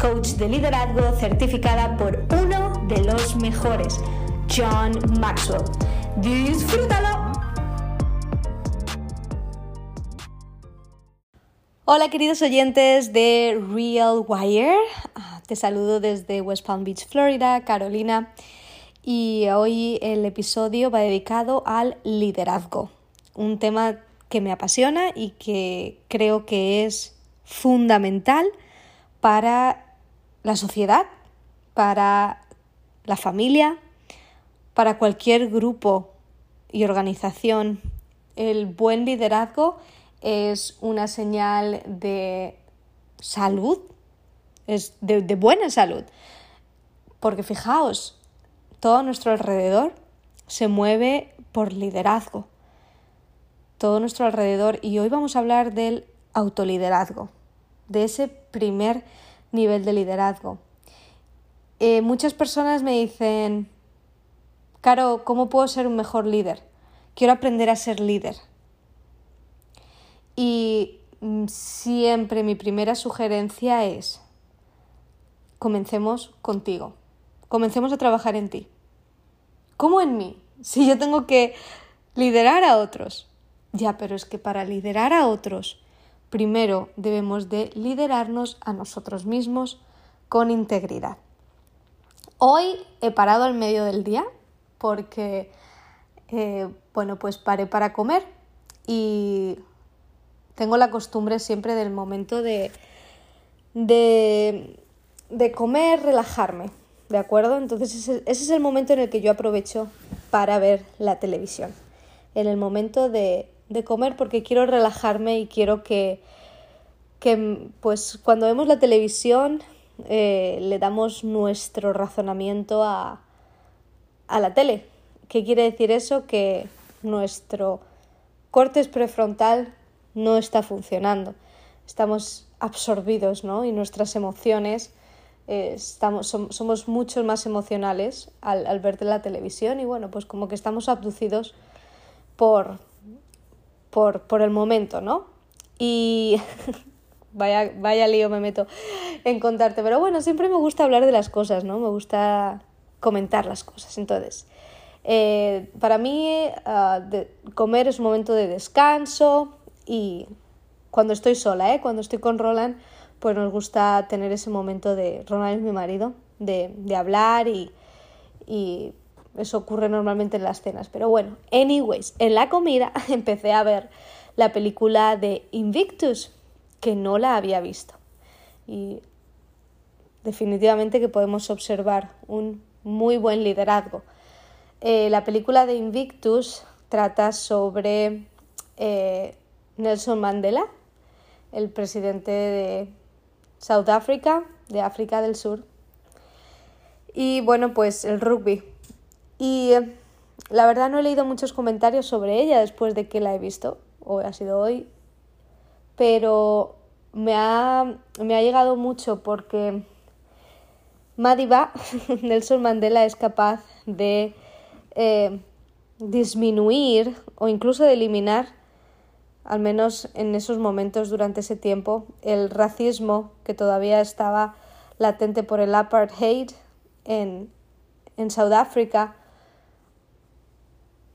coach de liderazgo certificada por uno de los mejores, John Maxwell. ¡Disfrútalo! Hola queridos oyentes de Real Wire, te saludo desde West Palm Beach, Florida, Carolina, y hoy el episodio va dedicado al liderazgo, un tema que me apasiona y que creo que es fundamental para la sociedad, para la familia, para cualquier grupo y organización. El buen liderazgo es una señal de salud, es de, de buena salud. Porque fijaos, todo nuestro alrededor se mueve por liderazgo. Todo nuestro alrededor. Y hoy vamos a hablar del autoliderazgo, de ese primer nivel de liderazgo. Eh, muchas personas me dicen, Caro, ¿cómo puedo ser un mejor líder? Quiero aprender a ser líder. Y mm, siempre mi primera sugerencia es, comencemos contigo, comencemos a trabajar en ti. ¿Cómo en mí? Si yo tengo que liderar a otros. Ya, pero es que para liderar a otros, primero debemos de liderarnos a nosotros mismos con integridad. Hoy he parado al medio del día porque, eh, bueno, pues paré para comer y tengo la costumbre siempre del momento de, de, de comer, relajarme, ¿de acuerdo? Entonces ese, ese, es el momento en el que yo aprovecho para ver la televisión, en el momento de, de comer porque quiero relajarme y quiero que, que pues cuando vemos la televisión eh, le damos nuestro razonamiento a, a la tele. ¿Qué quiere decir eso? Que nuestro cortes prefrontal no está funcionando. Estamos absorbidos, ¿no? Y nuestras emociones, eh, estamos, somos mucho más emocionales al, al ver la televisión y bueno, pues como que estamos abducidos por, por, por el momento, ¿no? Y vaya, vaya lío me meto en contarte. Pero bueno, siempre me gusta hablar de las cosas, ¿no? Me gusta comentar las cosas. Entonces, eh, para mí de, comer es un momento de descanso y cuando estoy sola, ¿eh? Cuando estoy con Roland, pues nos gusta tener ese momento de, Roland es mi marido, de, de hablar y, y eso ocurre normalmente en las cenas. Pero bueno, anyways, en la comida empecé a ver la película de Invictus, que no la había visto. Y definitivamente que podemos observar un muy buen liderazgo. Eh, la película de Invictus trata sobre eh, Nelson Mandela, el presidente de South Africa, de África del Sur. Y bueno, pues el rugby. Y eh, la verdad no he leído muchos comentarios sobre ella después de que la he visto, o ha sido hoy, pero me ha, me ha llegado mucho porque Madiba, Nelson Mandela, es capaz de eh, disminuir o incluso de eliminar, al menos en esos momentos durante ese tiempo, el racismo que todavía estaba latente por el apartheid en, en Sudáfrica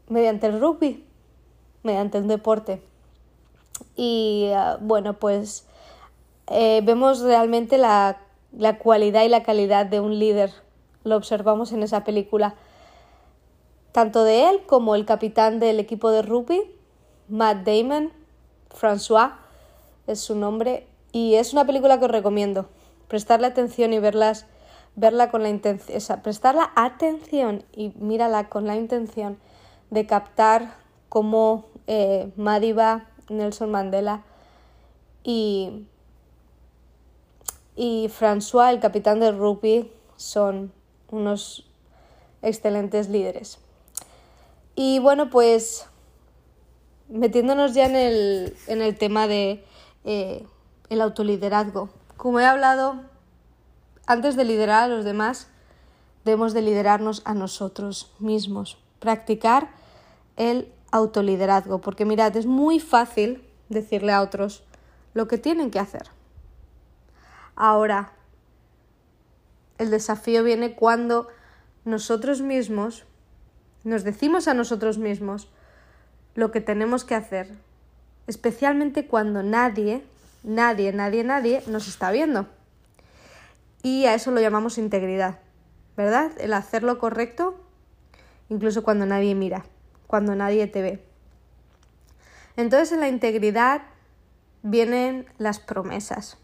mediante el rugby, mediante un deporte. Y uh, bueno, pues eh, vemos realmente la, la, cualidad y la calidad de un líder lo observamos en esa película. Tanto de él como el capitán del equipo de rugby, Matt Damon, François es su nombre, y es una película que os recomiendo. Prestarle atención y verlas, verla con la intención, prestarla atención y mírala con la intención de captar cómo eh, Madiba, Nelson Mandela y, y François, el capitán del rugby, son unos excelentes líderes. Y bueno, pues metiéndonos ya en el, en el tema de eh, el autoliderazgo. Como he hablado, antes de liderar a los demás, debemos de liderarnos a nosotros mismos. Practicar el autoliderazgo, porque mirad, es muy fácil decirle a otros lo que tienen que hacer. Ahora, el desafío viene cuando nosotros mismos nos decimos a nosotros mismos lo que tenemos que hacer, especialmente cuando nadie, nadie, nadie, nadie nos está viendo. Y a eso lo llamamos integridad, ¿verdad? El hacer lo correcto incluso cuando nadie mira, cuando nadie te ve. Entonces en la integridad vienen las promesas.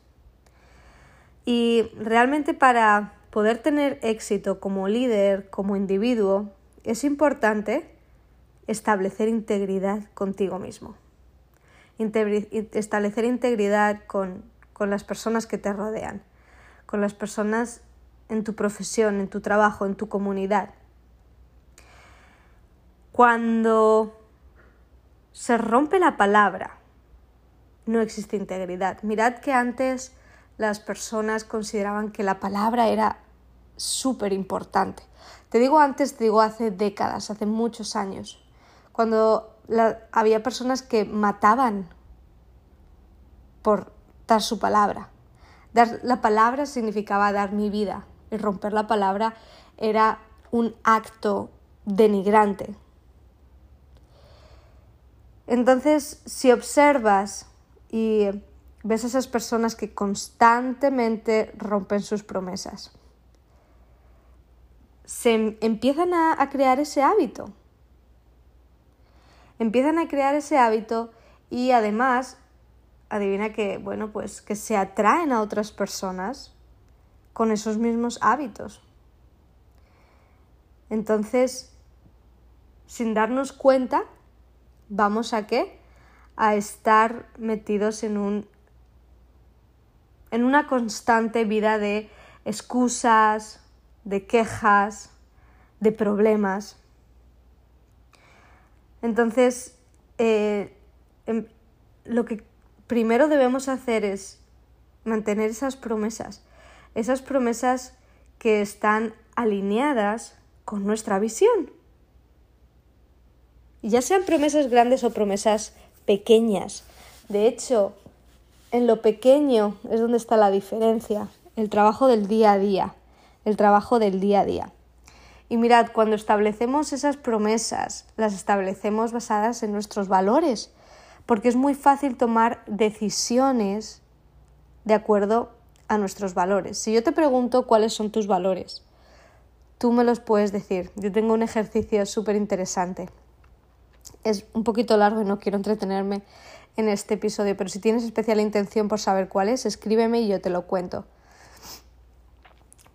Y realmente para poder tener éxito como líder, como individuo, es importante establecer integridad contigo mismo. establecer integridad con, con las personas que te rodean, con las personas en tu profesión, en tu trabajo, en tu comunidad. Cuando se rompe la palabra, no existe integridad. Mirad que antes las personas consideraban que la palabra era súper importante. Te digo antes, te digo hace décadas, hace muchos años, cuando había personas que mataban por dar su palabra. Dar la palabra significaba dar mi vida y romper la palabra era un acto denigrante. Entonces, si observas y ves a esas personas que constantemente rompen sus promesas, se empiezan a, crear ese hábito. Empiezan a crear ese hábito y además, adivina que, bueno, pues que se atraen a otras personas con esos mismos hábitos. Entonces, sin darnos cuenta, vamos a qué? A estar metidos en un en una constante vida de excusas, de quejas, de problemas. Entonces, eh, em, lo que primero debemos hacer es mantener esas promesas, esas promesas que están alineadas con nuestra visión. Ya sean promesas grandes o promesas pequeñas. De hecho, en lo pequeño es donde está la diferencia, el trabajo del día a día el trabajo del día a día. Y mirad, cuando establecemos esas promesas, las establecemos basadas en nuestros valores, porque es muy fácil tomar decisiones de acuerdo a nuestros valores. Si yo te pregunto cuáles son tus valores, tú me los puedes decir. Yo tengo un ejercicio súper interesante. Es un poquito largo y no quiero entretenerme en este episodio, pero si tienes especial intención por saber cuál es, escríbeme y yo te lo cuento.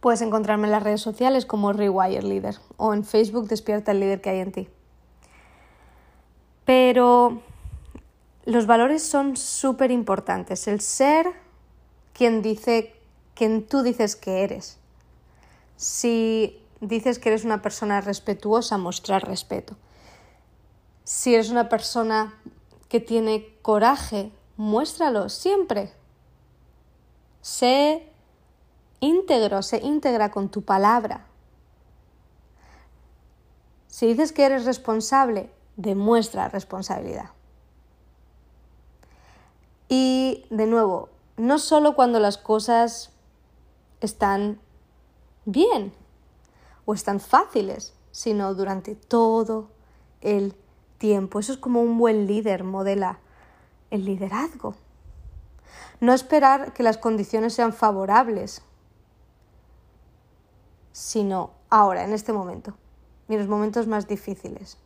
Puedes encontrarme en las redes sociales como Rewire Leader o en Facebook Despierta el líder que hay en ti. Pero los valores son súper importantes. El ser quien dice, quien tú dices que eres. Si dices que eres una persona respetuosa, mostrar respeto. Si eres una persona que tiene coraje, muéstralo siempre. Sé íntegro, se íntegra con tu palabra. Si dices que eres responsable, demuestra responsabilidad. Y de nuevo, no solo cuando las cosas están bien o están fáciles, sino durante todo el tiempo. Eso es como un buen líder modela el liderazgo. No esperar que las condiciones sean favorables, sino ahora, en este momento, y en los momentos más difíciles.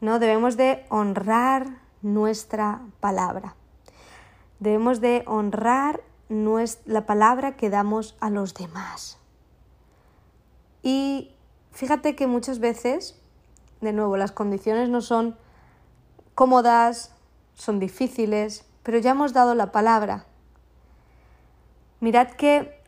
No debemos de honrar nuestra palabra. Debemos de honrar la palabra que damos a los demás. Y fíjate que muchas veces, de nuevo, las condiciones no son cómodas, son difíciles, pero ya hemos dado la palabra. Mirad que,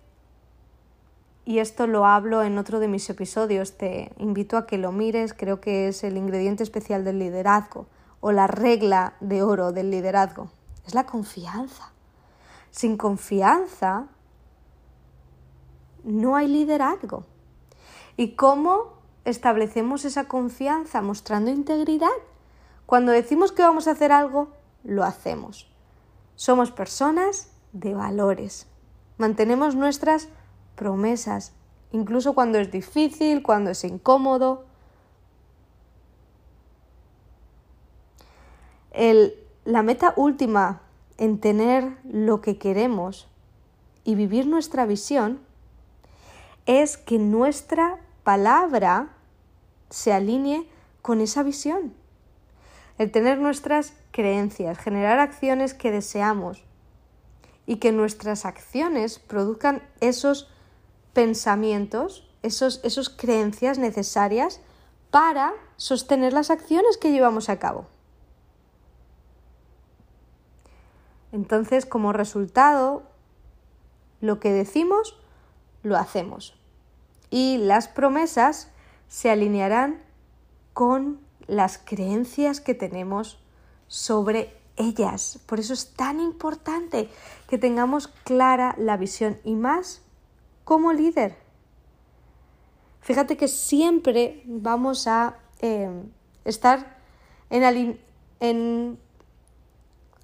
y esto lo hablo en otro de mis episodios, te invito a que lo mires, creo que es el ingrediente especial del liderazgo o la regla de oro del liderazgo, es la confianza. Sin confianza no hay liderazgo. ¿Y cómo establecemos esa confianza? Mostrando integridad. Cuando decimos que vamos a hacer algo, lo hacemos. Somos personas de valores. Mantenemos nuestras promesas, incluso cuando es difícil, cuando es incómodo. la meta última en tener lo que queremos y vivir nuestra visión es que nuestra palabra se alinee con esa visión el tener nuestras creencias, generar acciones que deseamos y que nuestras acciones produzcan esos pensamientos, esos, esos creencias necesarias para sostener las acciones que llevamos a cabo. Entonces, como resultado, lo que decimos, lo hacemos. Y las promesas se alinearán con las creencias que tenemos sobre ellas. Por eso es tan importante que tengamos clara la visión y más como líder. Fíjate que siempre vamos a eh, estar en, en,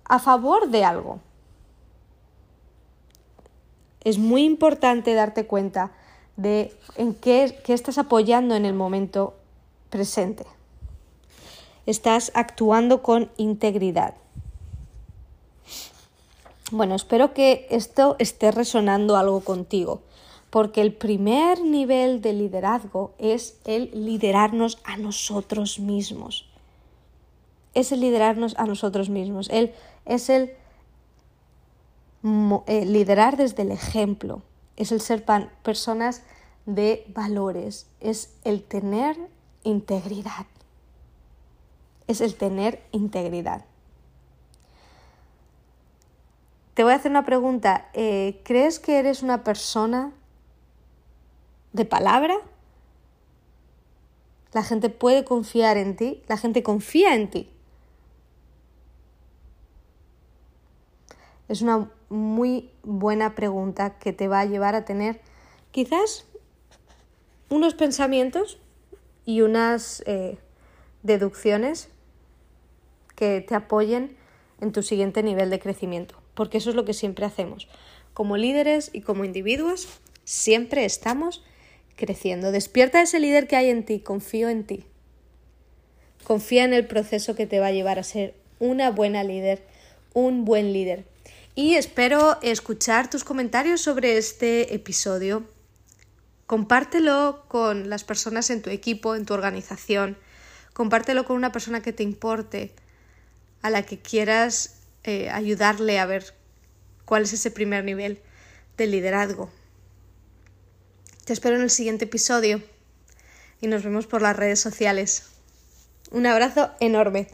a favor de algo. Es muy importante darte cuenta de en qué, qué estás apoyando en el momento presente estás actuando con integridad. Bueno, espero que esto esté resonando algo contigo, porque el primer nivel de liderazgo es el liderarnos a nosotros mismos. Es el liderarnos a nosotros mismos. El, es el, el liderar desde el ejemplo. Es el ser personas de valores. Es el tener integridad es el tener integridad. Te voy a hacer una pregunta. Eh, ¿Crees que eres una persona de palabra? La gente puede confiar en ti, la gente confía en ti. Es una muy buena pregunta que te va a llevar a tener quizás unos pensamientos y unas eh, deducciones que te apoyen en tu siguiente nivel de crecimiento, porque eso es lo que siempre hacemos. Como líderes y como individuos, siempre estamos creciendo. Despierta ese líder que hay en ti, confío en ti. Confía en el proceso que te va a llevar a ser una buena líder, un buen líder. Y espero escuchar tus comentarios sobre este episodio. Compártelo con las personas en tu equipo, en tu organización. Compártelo con una persona que te importe a la que quieras eh, ayudarle a ver cuál es ese primer nivel de liderazgo. Te espero en el siguiente episodio y nos vemos por las redes sociales. Un abrazo enorme.